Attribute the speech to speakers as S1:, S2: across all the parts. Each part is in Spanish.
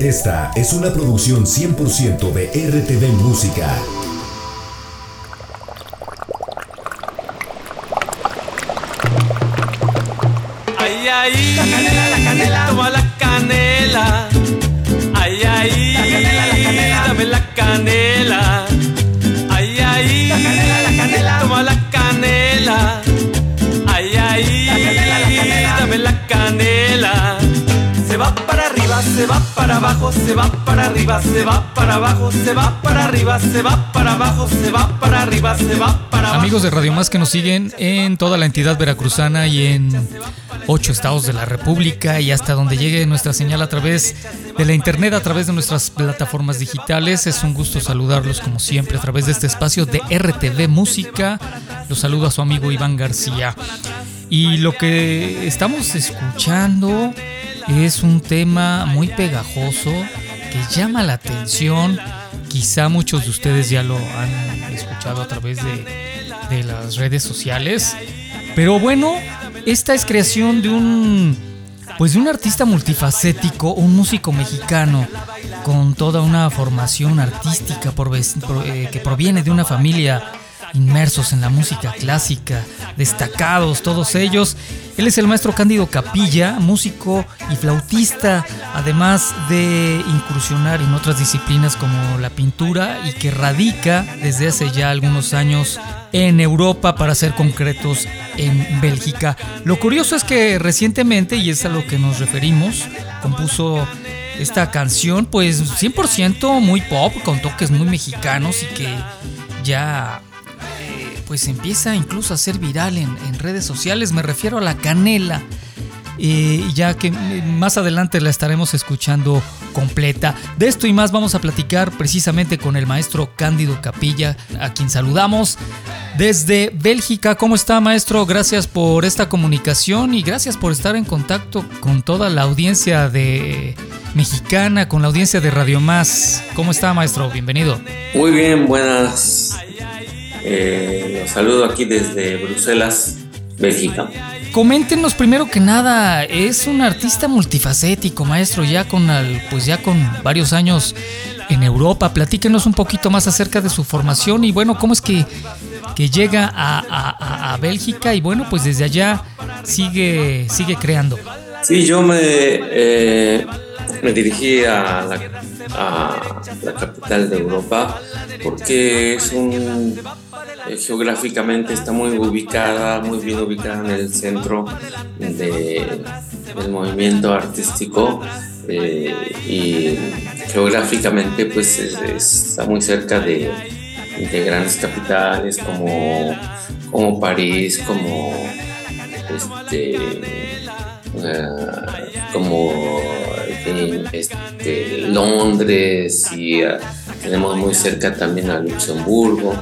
S1: Esta es una producción 100% de RTV Música.
S2: Para abajo, se va para arriba, se va para abajo, se va para arriba, se va para abajo, se va para arriba, se va para abajo.
S3: Amigos de Radio Más que nos siguen en toda la entidad veracruzana y en ocho estados de la República y hasta donde llegue nuestra señal a través de la internet, a través de nuestras plataformas digitales. Es un gusto saludarlos como siempre a través de este espacio de RTV Música. Los saludo a su amigo Iván García. Y lo que estamos escuchando es un tema muy pegajoso que llama la atención. Quizá muchos de ustedes ya lo han escuchado a través de, las redes sociales. Pero bueno, esta es creación de un pues de un artista multifacético, un músico mexicano con toda una formación artística eh, que proviene de una familia inmersos en la música clásica, destacados todos ellos. Él es el maestro Cándido Capilla, músico y flautista, además de incursionar en otras disciplinas como la pintura y que radica desde hace ya algunos años en Europa, para ser concretos, en Bélgica. Lo curioso es que recientemente, y es a lo que nos referimos, compuso esta canción, pues 100% muy pop, con toques muy mexicanos y que ya pues empieza incluso a ser viral en, redes sociales. Me refiero a la canela. Eh, ya que más adelante la estaremos escuchando completa. De esto y más vamos a platicar precisamente con el maestro Cándido Capilla, a quien saludamos desde Bélgica. ¿Cómo está maestro? Gracias por esta comunicación y gracias por estar en contacto con toda la audiencia de mexicana, con la audiencia de Radio Más. ¿Cómo está maestro? Bienvenido.
S4: Muy bien, buenas eh, saludo aquí desde Bruselas, Bélgica.
S3: Coméntenos primero que nada, es un artista multifacético, maestro, ya con pues ya con varios años en Europa. Platíquenos un poquito más acerca de su formación y bueno, cómo es que, que llega a, a, Bélgica y bueno, pues desde allá sigue, sigue creando.
S4: Sí, yo me, eh, me dirigí a la, a la capital de Europa porque es un eh, geográficamente está muy ubicada, muy bien ubicada en el centro de, del movimiento artístico eh, y geográficamente pues está muy cerca de, de grandes capitales como, como París, como este, uh, como este, Londres y uh, tenemos muy cerca también a Luxemburgo.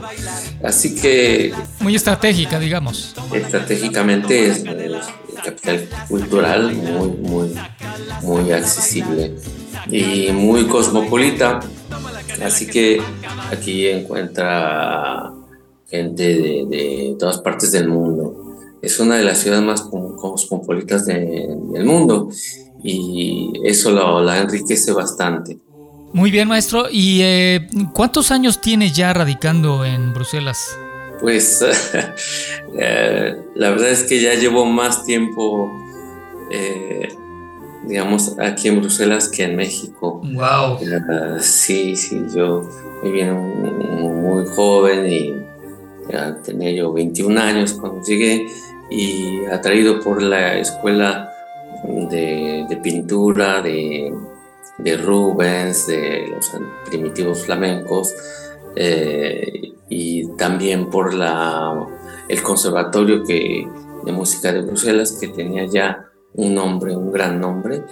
S4: Así que...
S3: Muy estratégica, digamos.
S4: Estratégicamente es, capital cultural muy, muy, muy accesible y muy cosmopolita. Así que aquí encuentra gente de, todas partes del mundo. Es una de las ciudades más cosmopolitas del mundo y eso la enriquece bastante.
S3: Muy bien, maestro. ¿Y eh, cuántos años tiene ya radicando en Bruselas?
S4: Pues eh, la verdad es que ya llevo más tiempo, eh, digamos, aquí en Bruselas que en México.
S3: Wow.
S4: sí, sí, yo bien, muy joven y tenía yo 21 años cuando llegué y atraído por la escuela de pintura, de de Rubens, de los primitivos flamencos, eh, y también por la, el conservatorio que, de música de Bruselas, que tenía ya un nombre, un gran nombre.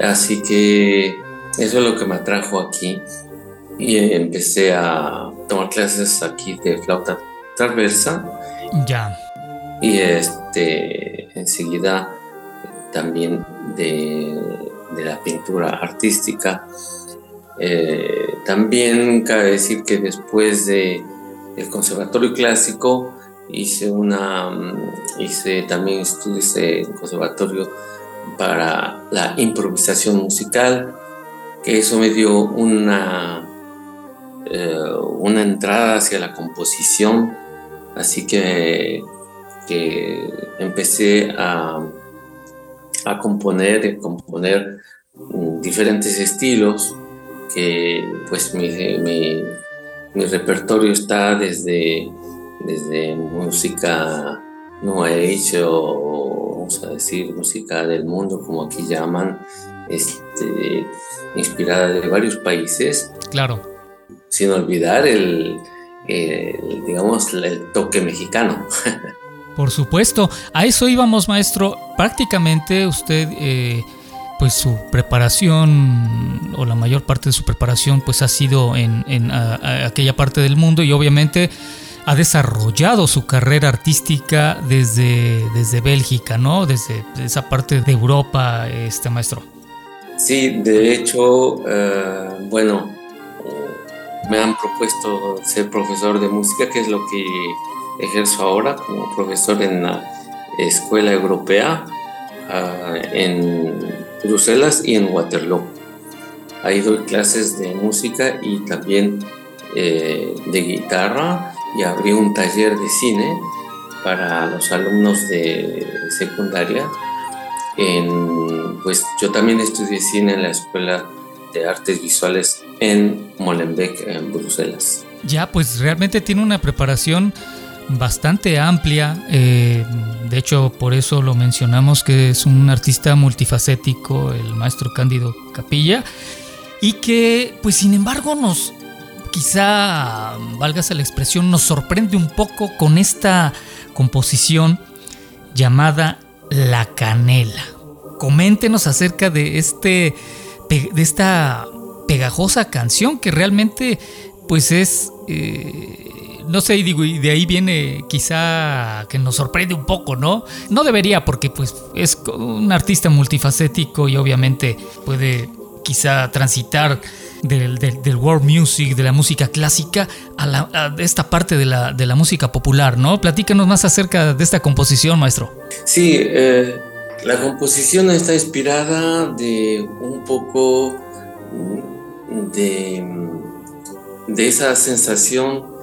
S4: Así que eso es lo que me atrajo aquí y empecé a tomar clases aquí de flauta transversa.
S3: Ya.
S4: Y este, enseguida también de de la pintura artística. Eh, también cabe decir que después de el conservatorio clásico hice una mm, hice también estudios en conservatorio para la improvisación musical que eso me dio una, eh, una entrada hacia la composición, así que, que empecé a, a componer, a componer diferentes estilos, que pues mi, mi, mi repertorio está desde, desde música no Age o vamos a decir música del mundo como aquí llaman, este, inspirada de varios países.
S3: Claro.
S4: Sin olvidar el, digamos, el toque mexicano.
S3: Por supuesto, a eso íbamos, maestro. Prácticamente usted, eh, pues su preparación o la mayor parte de su preparación, pues ha sido en, aquella parte del mundo y obviamente ha desarrollado su carrera artística desde, desde Bélgica, ¿no? Desde esa parte de Europa, este maestro.
S4: Sí, de hecho, eh, bueno, me han propuesto ser profesor de música, que es lo que ejerzo ahora como profesor en la escuela europea ah, en Bruselas y en Waterloo. Ahí doy clases de música y también eh, de guitarra y abrí un taller de cine para los alumnos de secundaria. En, pues yo también estudié cine en la Escuela de Artes Visuales en Molenbeek, en Bruselas.
S3: Ya, pues realmente tiene una preparación bastante amplia. Eh, de hecho, por eso lo mencionamos que es un artista multifacético, el maestro Cándido Capilla, y que, pues sin embargo, nos, quizá, válgase la expresión, nos sorprende un poco con esta composición llamada La Canela. Coméntenos acerca de, este, de esta pegajosa canción que realmente pues es eh, no sé, digo, y de ahí viene quizá que nos sorprende un poco, ¿no? No debería porque pues es un artista multifacético y obviamente puede quizá transitar del, world music, de la música clásica, a, esta parte de la, de la, música popular, ¿no? Platícanos más acerca de esta composición, maestro.
S4: Sí, eh, la composición está inspirada de un poco de, de esa sensación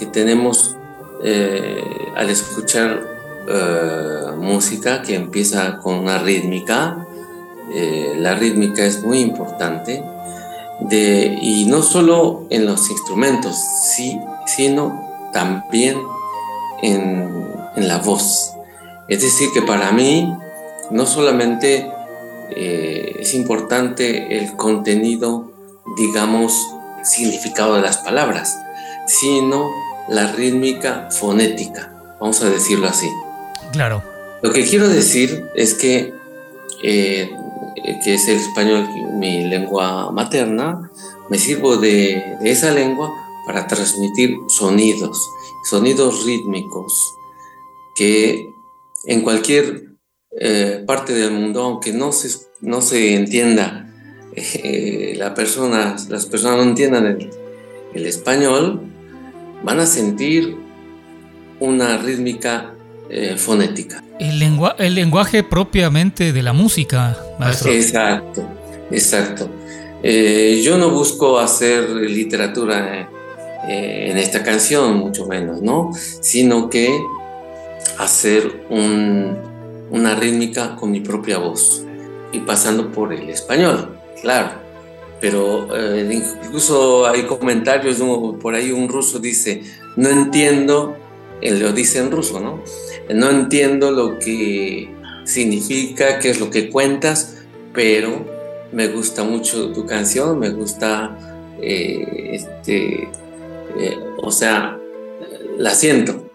S4: que tenemos eh, al escuchar eh, música que empieza con una rítmica. Eh, la rítmica es muy importante y no solo en los instrumentos, sí, sino también en, la voz. Es decir, que para mí no solamente es importante el contenido, digamos, significado de las palabras, sino la rítmica fonética, vamos a decirlo así.
S3: Claro.
S4: Lo que quiero decir es que, eh, que es el español mi lengua materna, me sirvo de, esa lengua para transmitir sonidos, sonidos rítmicos, que en cualquier eh, parte del mundo, aunque no se, no se entienda, eh, la persona, las personas no entiendan el, el español, van a sentir una rítmica eh, fonética.
S3: El, el lenguaje propiamente de la música, maestro.
S4: Exacto, exacto. Eh, yo no busco hacer literatura eh, en esta canción, mucho menos, ¿no? Sino que hacer una rítmica con mi propia voz y pasando por el español, claro pero eh, incluso hay comentarios, por ahí un ruso dice, no entiendo, él lo dice en ruso, ¿no? No entiendo lo que significa, qué es lo que cuentas, pero me gusta mucho tu canción, me gusta, eh, este, eh, o sea, la siento.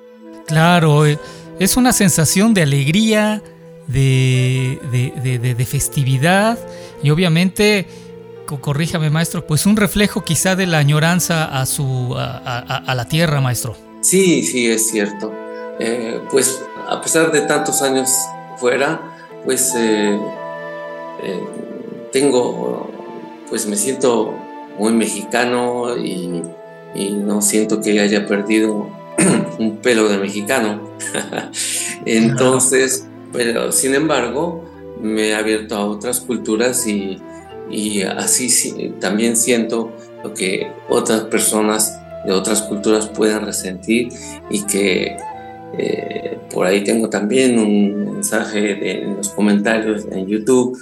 S3: Claro, es una sensación de alegría, de, de festividad y obviamente corríjame maestro, pues un reflejo quizá de la añoranza a, su, a, la tierra, maestro.
S4: Sí, sí, es cierto. Eh, pues a pesar de tantos años fuera, pues eh, eh, tengo, pues me siento muy mexicano y, no siento que haya perdido un pelo de mexicano. Entonces, pero sin embargo, me he abierto a otras culturas y y así también siento lo que otras personas de otras culturas pueden resentir y que eh, por ahí tengo también un mensaje en los comentarios en YouTube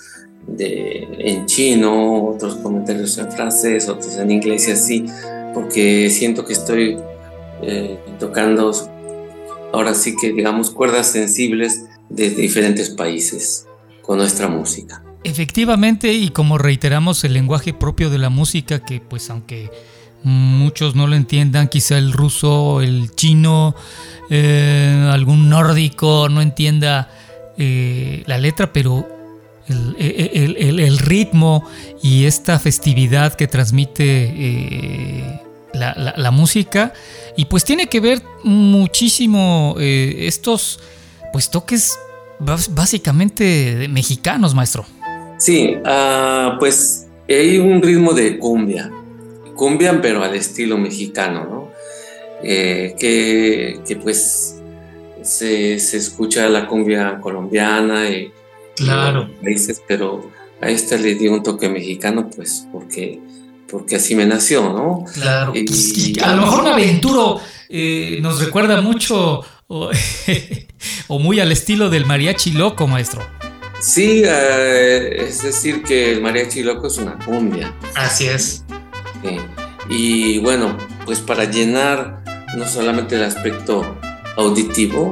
S4: de, en chino, otros comentarios en francés, otros en inglés y así, porque siento que estoy eh, tocando ahora sí que digamos cuerdas sensibles de diferentes países con nuestra música.
S3: Efectivamente, y como reiteramos el lenguaje propio de la música, que pues aunque muchos no lo entiendan, quizá el ruso, el chino, eh, algún nórdico no entienda eh, la letra, pero el, ritmo y esta festividad que transmite eh, la, música, y pues tiene que ver muchísimo estos pues toques básicamente mexicanos, maestro.
S4: Sí, uh, pues hay un ritmo de cumbia, cumbia pero al estilo mexicano, ¿no? Eh, que, que, pues se, se, escucha la cumbia colombiana y,
S3: claro.
S4: países, pero a esta le dio un toque mexicano, pues porque, porque así me nació, ¿no?
S3: Claro. Y, a lo mejor Aventuro eh, nos recuerda mucho o, o muy al estilo del mariachi loco, maestro.
S4: Sí, eh, es decir, que el mariachi loco es una cumbia.
S3: Así es.
S4: Y bueno, pues para llenar no solamente el aspecto auditivo,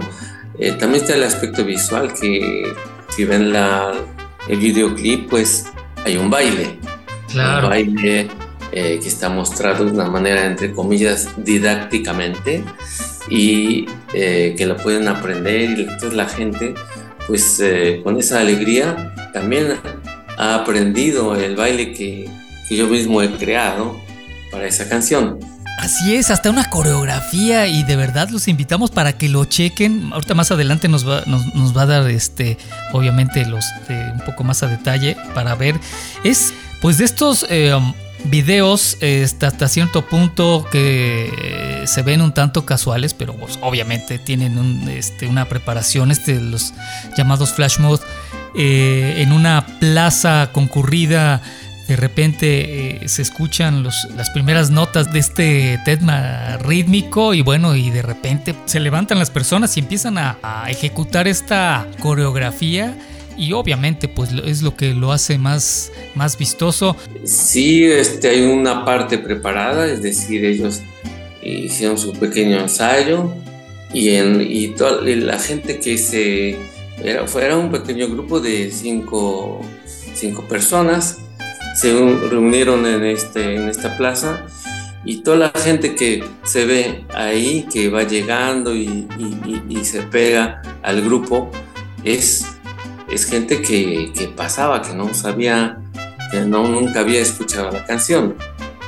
S4: eh, también está el aspecto visual, que si ven la, el videoclip, pues hay un baile.
S3: Claro.
S4: Un baile eh, que está mostrado de una manera, entre comillas, didácticamente y que lo pueden aprender y entonces la gente pues eh, con esa alegría también ha aprendido el baile que, yo mismo he creado para esa canción.
S3: Así es, hasta una coreografía y de verdad los invitamos para que lo chequen. Ahorita más adelante nos va, nos, va a dar este, obviamente los un poco más a detalle para ver. Es pues de estos eh, videos hasta cierto punto que se ven un tanto casuales, pero pues, obviamente tienen este, una preparación, este, los llamados flash mode, eh, en una plaza concurrida. De repente eh, se escuchan las primeras notas de este tema rítmico y bueno, y de repente se levantan las personas y empiezan a ejecutar esta coreografía y obviamente pues es lo que lo hace más, más vistoso.
S4: Sí, este, hay una parte preparada, es decir, ellos hicieron su pequeño ensayo y, en, y toda la gente que se... Era, era un pequeño grupo de cinco, cinco personas, se reunieron en, este, en esta plaza y toda la gente que se ve ahí, que va llegando y, y se pega al grupo, es es gente que, pasaba, que no sabía, que no, nunca había escuchado la canción,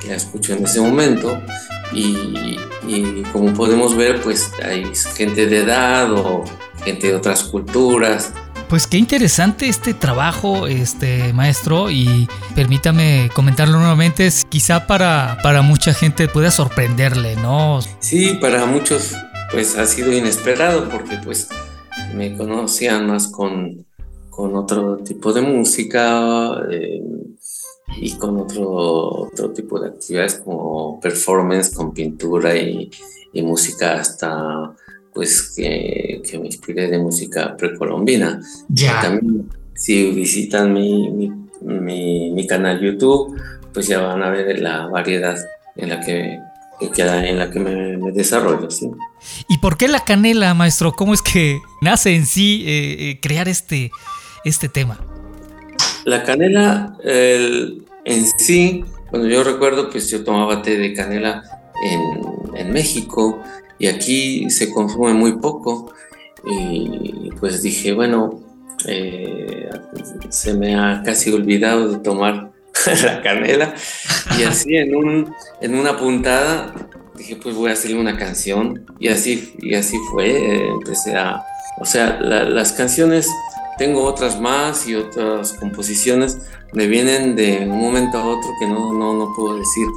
S4: que la escuchó en ese momento y, como podemos ver, pues hay gente de edad o gente de otras culturas.
S3: Pues qué interesante este trabajo, este maestro, y permítame comentarlo nuevamente, quizá para, para mucha gente pueda sorprenderle, ¿no?
S4: Sí, para muchos pues ha sido inesperado porque pues me conocían más con, con otro tipo de música eh, y con otro, otro tipo de actividades como performance con pintura y, música hasta pues que, que, me inspiré de música precolombina.
S3: Ya.
S4: También si visitan mi, mi, mi, canal YouTube, pues ya van a ver la variedad en la que en la que me, desarrollo. ¿sí?
S3: ¿Y por qué la canela, maestro? ¿Cómo es que nace en sí eh, eh, crear este, este tema?
S4: La canela en sí, cuando yo recuerdo, pues yo tomaba té de canela en, México y aquí se consume muy poco y pues dije, bueno, eh, se me ha casi olvidado de tomar la canela y así en, un, en una puntada dije pues voy a hacerle una canción y así, y así fue, eh, empecé a, o sea, las canciones tengo otras más y otras composiciones me vienen de un momento a otro que no, no, no puedo decir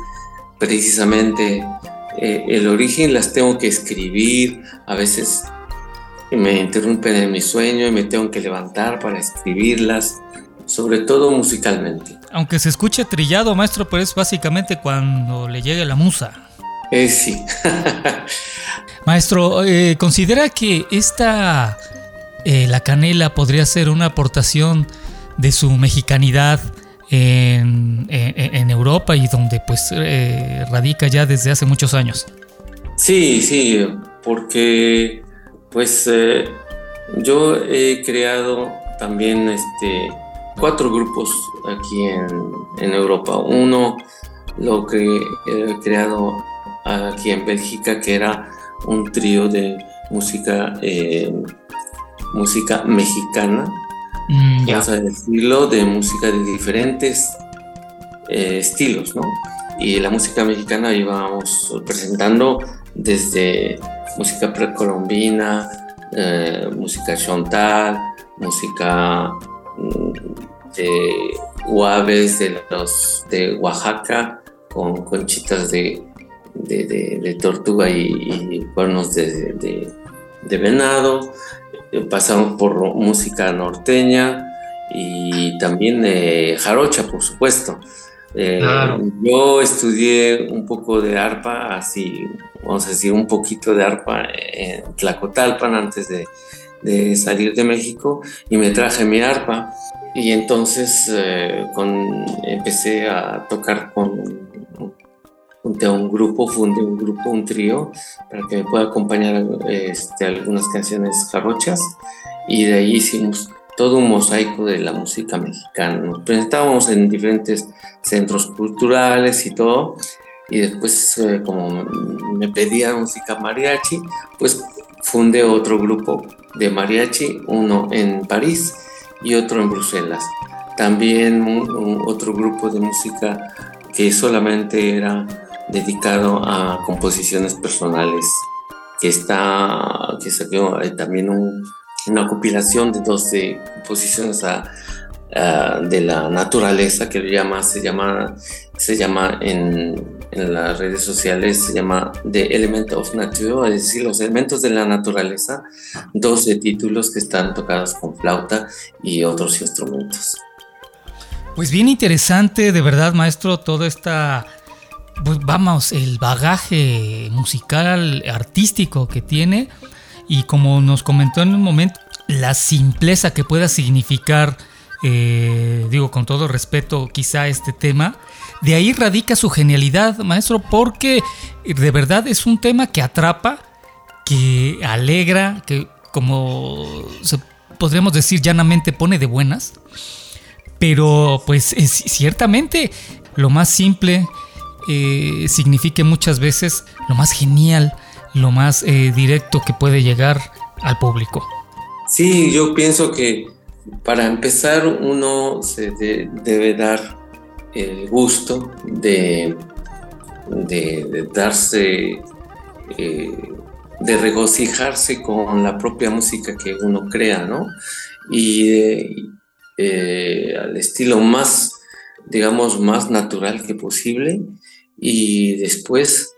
S4: precisamente eh, el origen, las tengo que escribir, a veces me interrumpen en mi sueño y me tengo que levantar para escribirlas, sobre todo musicalmente.
S3: Aunque se escuche trillado, maestro, pero es básicamente cuando le llegue la musa.
S4: Eh, sí.
S3: maestro, eh, ¿considera que esta, eh, la canela, podría ser una aportación de su mexicanidad en, Europa y donde pues eh, radica ya desde hace muchos años?
S4: Sí, sí, porque pues yo he creado también este, cuatro grupos aquí en, en Europa. Uno lo que he creado aquí en Bélgica, que era un trío de música, eh, música mexicana, mm, vamos a decirlo, de música de diferentes eh, estilos, ¿no? Y la música mexicana íbamos presentando desde música precolombina, eh, música chontal, música mm, de guaves de, los, de Oaxaca, con conchitas de, de, tortuga y, cuernos de, venado. Eh, pasamos por música norteña y también jarocha, por supuesto. Eh, yo estudié un poco de arpa, así, vamos a decir, un poquito de arpa en Tlacotalpan antes de, de salir de México y me traje mi arpa y entonces eh, con, empecé a tocar con junté a un grupo, fundé un grupo, un trío para que me pueda acompañar este, algunas canciones jarochas y de ahí hicimos todo un mosaico de la música mexicana. Nos presentábamos en diferentes centros culturales y todo y después eh, como me pedía música mariachi, pues fundé otro grupo de mariachi, uno en París y otro en Bruselas. También otro grupo de música que solamente era dedicado a composiciones personales, que está, que salió también una compilación de 12 composiciones de la naturaleza que llama, se llama, se llama en, en las redes sociales se llama The Element of Nature, es decir, los elementos de la naturaleza, 12 títulos que están tocados con flauta y otros instrumentos.
S3: Pues bien interesante, de verdad, maestro, toda esta, pues vamos, el bagaje musical, artístico que tiene y como nos comentó en un momento, la simpleza que pueda significar, eh, digo con todo respeto quizá este tema, de ahí radica su genialidad, maestro, porque de verdad es un tema que atrapa, que alegra, que como podríamos decir llanamente pone de buenas. Pero pues es, ciertamente lo más simple eh, significa muchas veces lo más genial, lo más eh, directo que puede llegar al público.
S4: Sí, yo pienso que para empezar uno se debe dar el gusto de, de, darse, eh, de regocijarse con la propia música que uno crea, ¿no? Y eh, al estilo más, digamos, más natural que posible. Y después,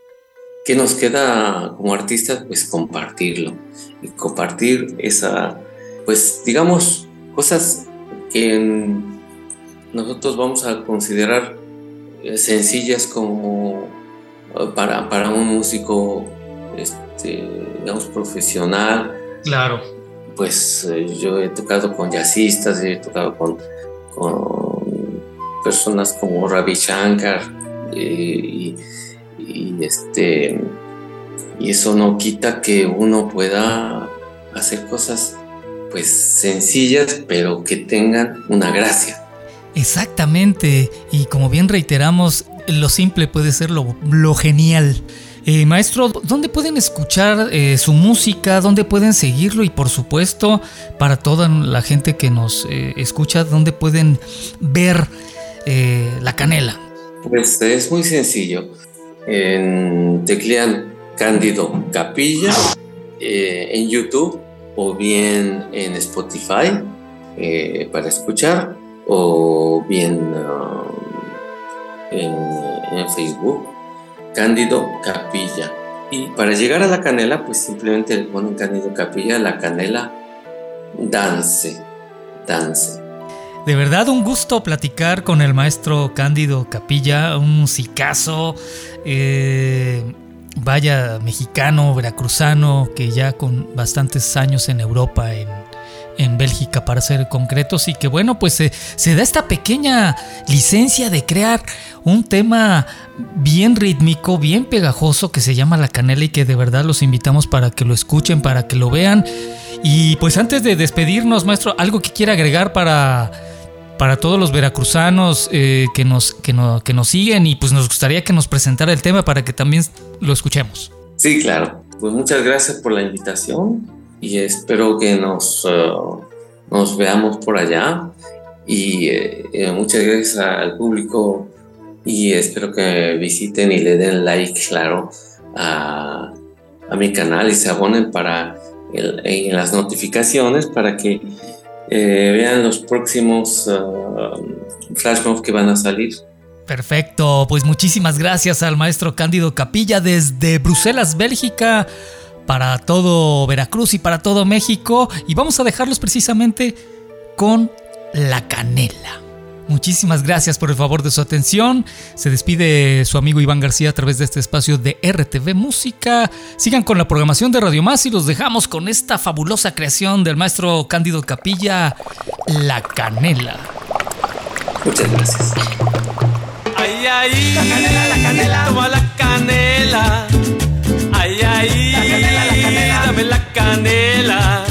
S4: ¿qué nos queda como artistas? Pues compartirlo. Y compartir esa, pues digamos, cosas que nosotros vamos a considerar eh, sencillas como eh, para, para un músico, este, digamos, profesional.
S3: Claro.
S4: Pues eh, yo he tocado con jazzistas, he tocado con, con personas como Ravi Shankar y, y, este, y eso no quita que uno pueda hacer cosas pues sencillas pero que tengan una gracia.
S3: Exactamente, y como bien reiteramos, lo simple puede ser lo, genial. Eh, maestro, ¿dónde pueden escuchar eh, su música? ¿Dónde pueden seguirlo? Y por supuesto, para toda la gente que nos eh, escucha, ¿dónde pueden ver la canela?
S4: Pues es muy sencillo. En Teclean Cándido Capilla, en YouTube o bien en Spotify para escuchar o bien ah, en, Facebook, Cándido Capilla. Y para llegar a la canela, pues simplemente le ponen Cándido Capilla, la canela dance, dance.
S3: De verdad un gusto platicar con el maestro Cándido Capilla, un musicazo, eh, vaya mexicano, veracruzano, que ya con bastantes años en Europa, en, en Bélgica para ser concretos, y que bueno, pues se da esta pequeña licencia de crear un tema bien rítmico, bien pegajoso que se llama La Canela y que de verdad los invitamos para que lo escuchen, para que lo vean. Y pues antes de despedirnos, maestro, algo que quiera agregar para para todos los veracruzanos eh, que, nos, que, que nos siguen y pues nos gustaría que nos presentara el tema para que también lo escuchemos.
S4: Sí, claro. Pues muchas gracias por la invitación y espero que nos, uh, nos veamos por allá y eh, muchas gracias al público y espero que visiten y le den like, claro, a, a mi canal y se abonen para en las notificaciones para que eh, vean los próximos uh, flash que van a salir.
S3: Perfecto, pues muchísimas gracias al maestro Cándido Capilla desde Bruselas, Bélgica, para todo Veracruz y para todo México. Y vamos a dejarlos precisamente con la canela. Muchísimas gracias por el favor de su atención. Se despide su amigo Iván García a través de este espacio de RTV Música. Sigan con la programación de Radio Más y los dejamos con esta fabulosa creación del maestro Cándido Capilla, La Canela.
S4: Muchas gracias.
S2: Ay, ay, la canela, la canela, toma la canela. Ay, ay, la canela, la canela, dame la canela.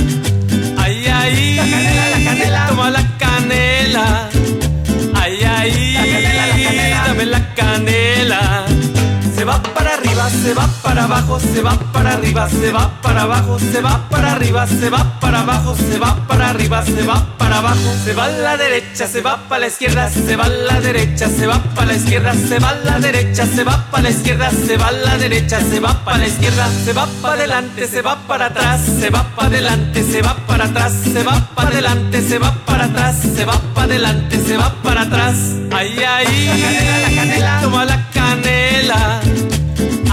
S2: Se va para abajo, se va para arriba, se va para abajo, se va para arriba, se va para abajo, se va para arriba, se va para abajo, se va a la derecha, se va para la izquierda, se va a la derecha, se va para la izquierda, se va a la derecha, se va para la izquierda, se va a la derecha, se va para la izquierda, se va para adelante, se va para atrás, se va para adelante, se va para atrás, se va para adelante, se va para atrás, se va para adelante, se va para atrás. Ay, ay, canela, la canela, toma la canela.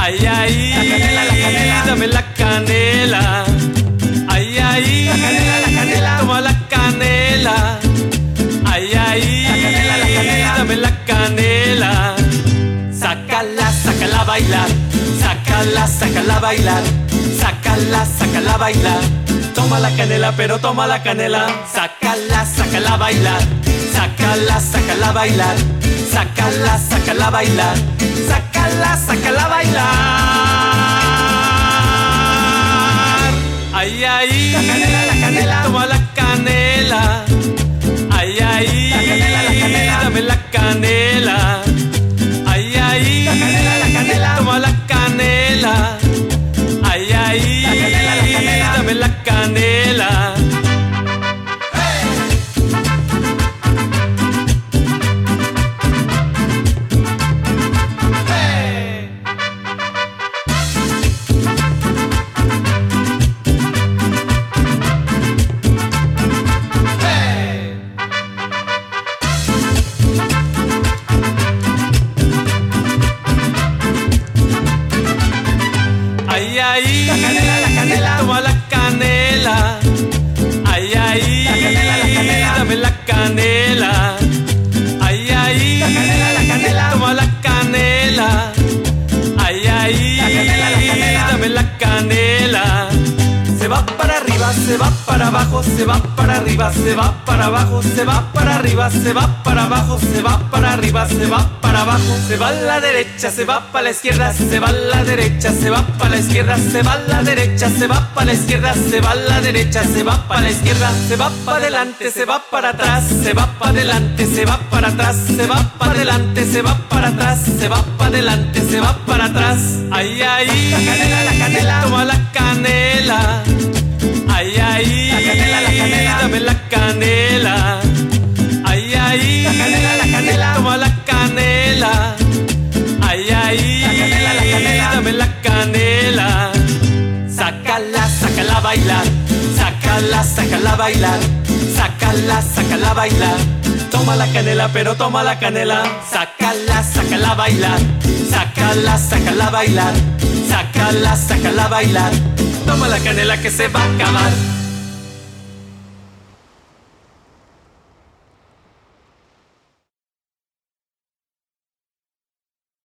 S2: Ay, ay, la canela, la canela, dame la canela. Ay, ay, la canela, la canela, toma la canela. Ay, ay, la canela, la canela, dame la canela. Sácala, sácala a bailar. Sácala, sácala a bailar. Sácala, sácala a bailar. Toma la canela, pero toma la canela. Sácala, sácala a bailar. Sácala, sácala a bailar. Sácala, sácala a bailar. Sácala, sácala a bailar. Ay, ay, se va para abajo, se va para arriba, se va para abajo, se va para arriba, se va para abajo, se va para arriba, se va para abajo, se va a la derecha, se va para la izquierda, se va a la derecha, se va para la izquierda, se va a la derecha, se va para la izquierda, se va a la derecha, se va para la izquierda, se va para adelante, se va para atrás, se va para adelante, se va para atrás, se va para adelante, se va para atrás, se va para adelante, se va para atrás. Ay, ay, la canela, la canela, toma la canela. Ay, ay, la canela, la canela, dame la canela. Ay, ay, la canela, la canela, toma la canela. Ay, ay, la canela, la canela, dame la canela. Sácala, sácala a bailar. Sácala, sácala a bailar. Sácala, sácala a bailar. Toma la canela, pero toma la canela. Sácala, sácala a bailar. Sácala, sácala a bailar. Sácala, sácala a bailar. Toma la canela que se va a acabar.